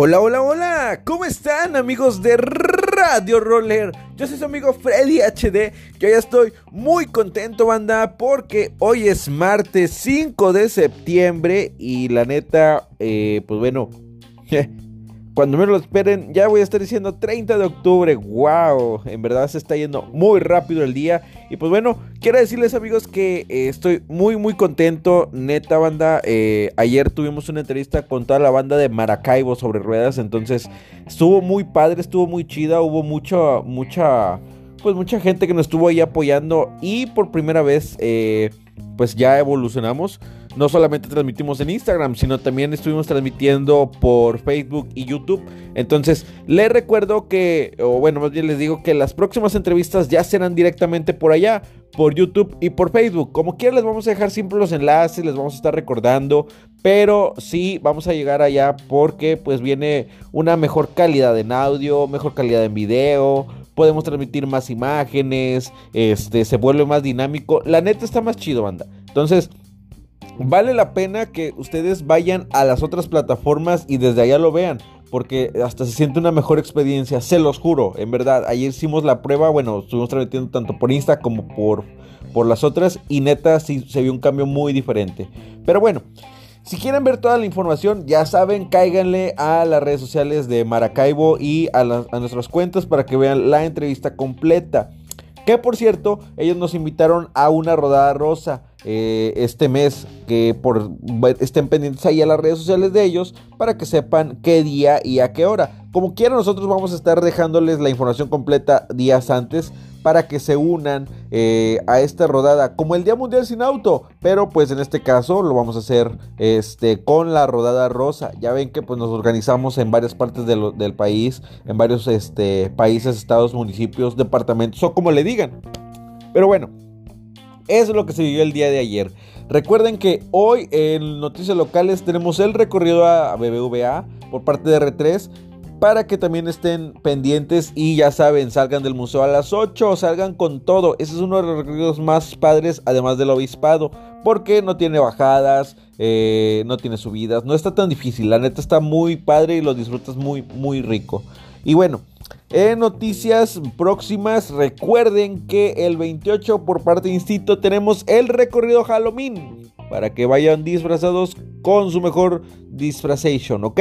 Hola, hola, hola, ¿cómo están amigos de Radio Roller? Yo soy su amigo Freddy HD, yo ya estoy muy contento banda porque hoy es martes 5 de septiembre y la neta, eh, pues bueno, Cuando menos lo esperen, ya voy a estar diciendo 30 de octubre. ¡Wow! En verdad se está yendo muy rápido el día. Y pues bueno, quiero decirles amigos que eh, estoy muy muy contento. Neta banda, eh, ayer tuvimos una entrevista con toda la banda de Maracaibo sobre ruedas. Entonces estuvo muy padre, estuvo muy chida. Hubo mucha, mucha, pues mucha gente que nos estuvo ahí apoyando. Y por primera vez, eh, pues ya evolucionamos no solamente transmitimos en Instagram, sino también estuvimos transmitiendo por Facebook y YouTube. Entonces, les recuerdo que, o bueno, más bien les digo que las próximas entrevistas ya serán directamente por allá, por YouTube y por Facebook. Como quiera, les vamos a dejar siempre los enlaces, les vamos a estar recordando, pero sí vamos a llegar allá porque pues viene una mejor calidad en audio, mejor calidad en video, podemos transmitir más imágenes, este se vuelve más dinámico. La neta está más chido, banda. Entonces, Vale la pena que ustedes vayan a las otras plataformas y desde allá lo vean. Porque hasta se siente una mejor experiencia, se los juro, en verdad. Ayer hicimos la prueba, bueno, estuvimos transmitiendo tanto por Insta como por, por las otras. Y neta, sí se vio un cambio muy diferente. Pero bueno, si quieren ver toda la información, ya saben, cáiganle a las redes sociales de Maracaibo y a, a nuestras cuentas para que vean la entrevista completa. Que por cierto, ellos nos invitaron a una rodada rosa. Eh, este mes que estén pendientes ahí a las redes sociales de ellos para que sepan qué día y a qué hora. Como quiera nosotros vamos a estar dejándoles la información completa días antes para que se unan eh, a esta rodada como el Día Mundial sin Auto, pero pues en este caso lo vamos a hacer este, con la rodada rosa. Ya ven que pues nos organizamos en varias partes del país, en varios este, países, estados, municipios, departamentos o como le digan. Pero bueno, eso es lo que se vivió el día de ayer. Recuerden que hoy en Noticias Locales tenemos el recorrido a BBVA por parte de R3 para que también estén pendientes y ya saben, salgan del museo a las 8, salgan con todo. Ese es uno de los recorridos más padres, además del obispado, porque no tiene bajadas, eh, no tiene subidas, no está tan difícil. La neta está muy padre y lo disfrutas muy, muy rico. Y bueno, en noticias próximas, recuerden que el 28 por parte de Instinto tenemos el recorrido Halloween para que vayan disfrazados con su mejor disfrazation, ¿ok?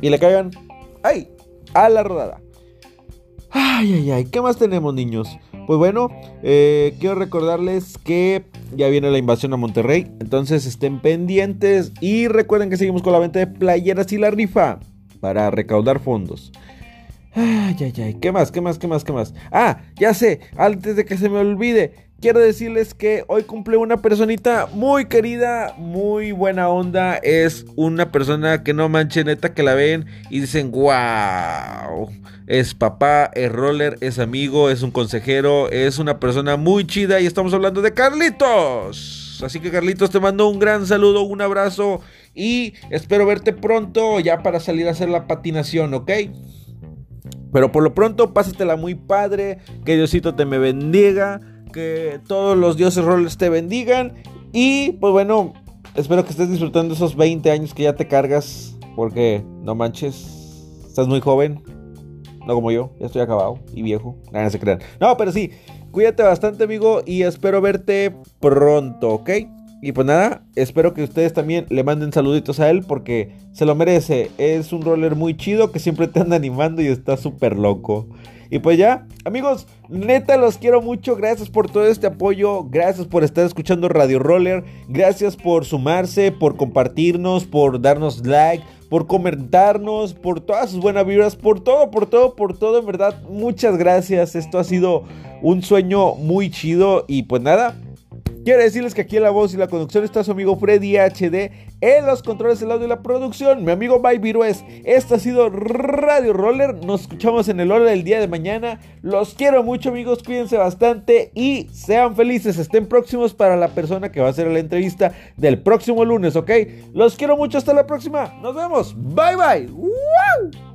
Y le caigan ahí, a la rodada. Ay, ay, ay, ¿qué más tenemos, niños? Pues bueno, eh, quiero recordarles que ya viene la invasión a Monterrey, entonces estén pendientes y recuerden que seguimos con la venta de playeras y la rifa para recaudar fondos. Ay, ay, ay, ¿qué más? ¿Qué más? ¿Qué más? ¿Qué más? Ah, ya sé, antes de que se me olvide, quiero decirles que hoy cumple una personita muy querida, muy buena onda. Es una persona que no manche neta que la ven y dicen, wow, es papá, es roller, es amigo, es un consejero, es una persona muy chida y estamos hablando de Carlitos. Así que Carlitos te mando un gran saludo, un abrazo y espero verte pronto ya para salir a hacer la patinación, ¿ok? Pero por lo pronto, pásatela muy padre. Que Diosito te me bendiga. Que todos los dioses roles te bendigan. Y pues bueno, espero que estés disfrutando esos 20 años que ya te cargas. Porque no manches, estás muy joven. No como yo, ya estoy acabado y viejo. Nada, se crean. No, pero sí, cuídate bastante, amigo. Y espero verte pronto, ¿ok? Y pues nada, espero que ustedes también le manden saluditos a él porque se lo merece. Es un roller muy chido que siempre te anda animando y está súper loco. Y pues ya, amigos, neta los quiero mucho. Gracias por todo este apoyo. Gracias por estar escuchando Radio Roller. Gracias por sumarse, por compartirnos, por darnos like, por comentarnos, por todas sus buenas vibras, por todo, por todo, por todo. En verdad, muchas gracias. Esto ha sido un sueño muy chido. Y pues nada, Quiero decirles que aquí en la voz y la conducción está su amigo Freddy HD, en los controles del audio y la producción, mi amigo Mike Virués. Esto ha sido Radio Roller, nos escuchamos en el hora del día de mañana. Los quiero mucho amigos, cuídense bastante y sean felices, estén próximos para la persona que va a hacer la entrevista del próximo lunes, ¿ok? Los quiero mucho, hasta la próxima, nos vemos, bye bye.